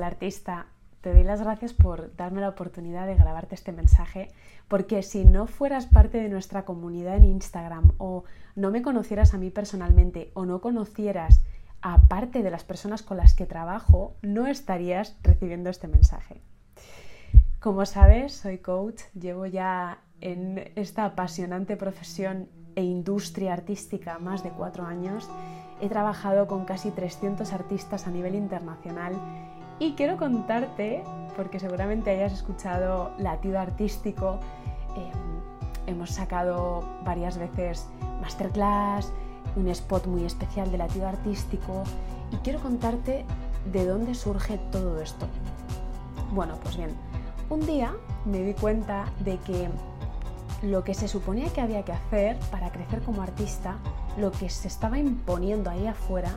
Hola artista, te doy las gracias por darme la oportunidad de grabarte este mensaje, porque si no fueras parte de nuestra comunidad en Instagram o no me conocieras a mí personalmente o no conocieras a parte de las personas con las que trabajo, no estarías recibiendo este mensaje. Como sabes, soy coach, llevo ya en esta apasionante profesión e industria artística más de cuatro años. He trabajado con casi 300 artistas a nivel internacional y quiero contarte, porque seguramente hayas escuchado Latido Artístico, em, hemos sacado varias veces masterclass, un spot muy especial de Latido Artístico y quiero contarte de dónde surge todo esto. Bueno, pues bien, un día me di cuenta de que lo que se suponía que había que hacer para crecer como artista, lo que se estaba imponiendo ahí afuera,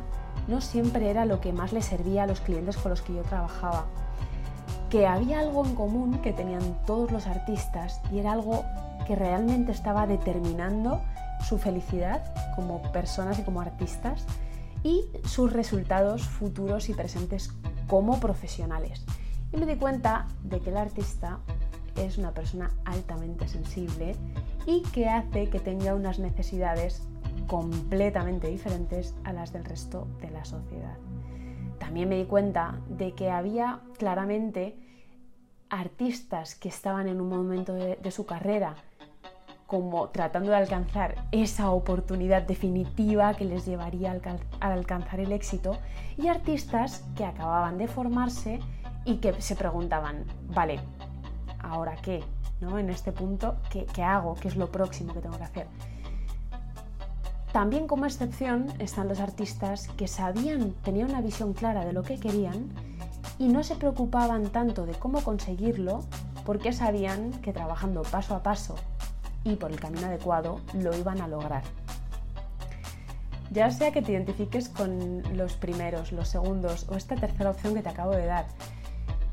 no siempre era lo que más le servía a los clientes con los que yo trabajaba. Que había algo en común que tenían todos los artistas y era algo que realmente estaba determinando su felicidad como personas y como artistas y sus resultados futuros y presentes como profesionales. Y me di cuenta de que el artista es una persona altamente sensible y que hace que tenga unas necesidades completamente diferentes a las del resto de la sociedad. También me di cuenta de que había claramente artistas que estaban en un momento de, su carrera como tratando de alcanzar esa oportunidad definitiva que les llevaría a alcanzar el éxito y artistas que acababan de formarse y que se preguntaban, vale, ¿ahora qué? En este punto, ¿qué, ¿qué hago? ¿Qué es lo próximo que tengo que hacer? También como excepción están los artistas que sabían, tenían una visión clara de lo que querían y no se preocupaban tanto de cómo conseguirlo porque sabían que trabajando paso a paso y por el camino adecuado lo iban a lograr. Ya sea que te identifiques con los primeros, los segundos o esta tercera opción que te acabo de dar,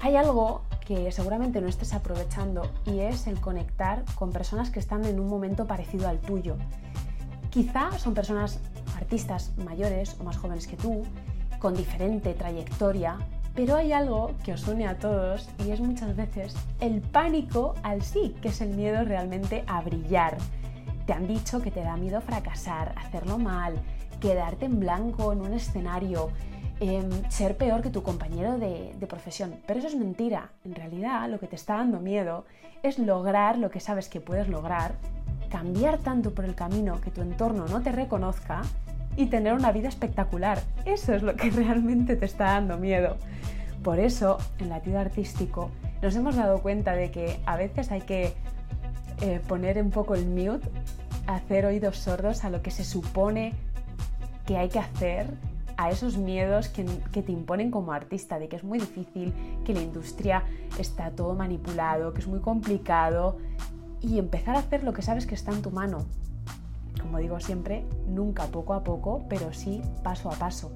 hay algo que seguramente no estés aprovechando y es el conectar con personas que están en un momento parecido al tuyo Quizá son personas, artistas mayores o más jóvenes que tú, con diferente trayectoria, pero hay algo que os une a todos y es muchas veces el pánico al sí, que es el miedo realmente a brillar. Te han dicho que te da miedo fracasar, hacerlo mal, quedarte en blanco en un escenario, em, ser peor que tu compañero de, profesión. Pero eso es mentira. En realidad lo que te está dando miedo es lograr lo que sabes que puedes lograr cambiar tanto por el camino que tu entorno no te reconozca y tener una vida espectacular. Eso es lo que realmente te está dando miedo. Por eso, en latido artístico, nos hemos dado cuenta de que a veces hay que eh, poner un poco el mute, hacer oídos sordos a lo que se supone que hay que hacer, a esos miedos que, te imponen como artista, de que es muy difícil, que la industria está todo manipulado, que es muy complicado, y empezar a hacer lo que sabes que está en tu mano. Como digo siempre, nunca poco a poco, pero sí paso a paso.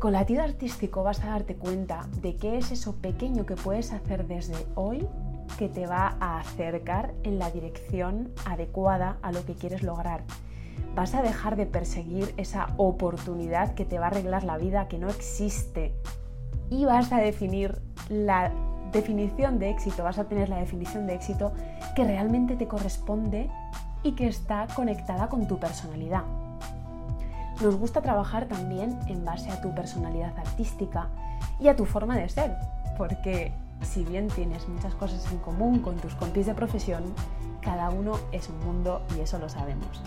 Con latido artístico vas a darte cuenta de qué es eso pequeño que puedes hacer desde hoy que te va a acercar en la dirección adecuada a lo que quieres lograr. Vas a dejar de perseguir esa oportunidad que te va a arreglar la vida que no existe y vas a definir la definición de éxito, vas a tener la definición de éxito que realmente te corresponde y que está conectada con tu personalidad. Nos gusta trabajar también en base a tu personalidad artística y a tu forma de ser, porque si bien tienes muchas cosas en común con tus compis de profesión, cada uno es un mundo y eso lo sabemos.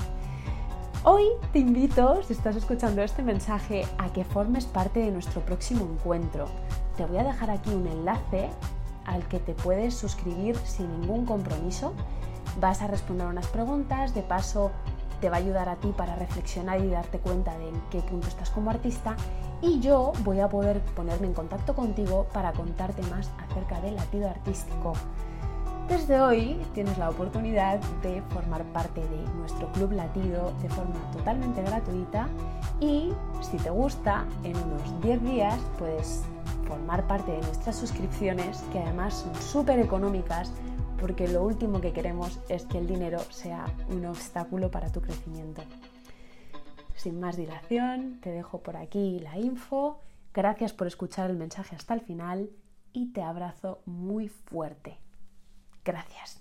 Hoy te invito, si estás escuchando este mensaje, a que formes parte de nuestro próximo encuentro. Te voy a dejar aquí un enlace al que te puedes suscribir sin ningún compromiso. Vas a responder unas preguntas, de paso te va a ayudar a ti para reflexionar y darte cuenta de en qué punto estás como artista y yo voy a poder ponerme en contacto contigo para contarte más acerca del latido artístico. Desde hoy tienes la oportunidad de formar parte de nuestro club latido de forma totalmente gratuita y si te gusta, en unos 10 días puedes formar parte de nuestras suscripciones, que además son súper económicas, porque lo último que queremos es que el dinero sea un obstáculo para tu crecimiento. Sin más dilación, te dejo por aquí la info. Gracias por escuchar el mensaje hasta el final y te abrazo muy fuerte. Gracias.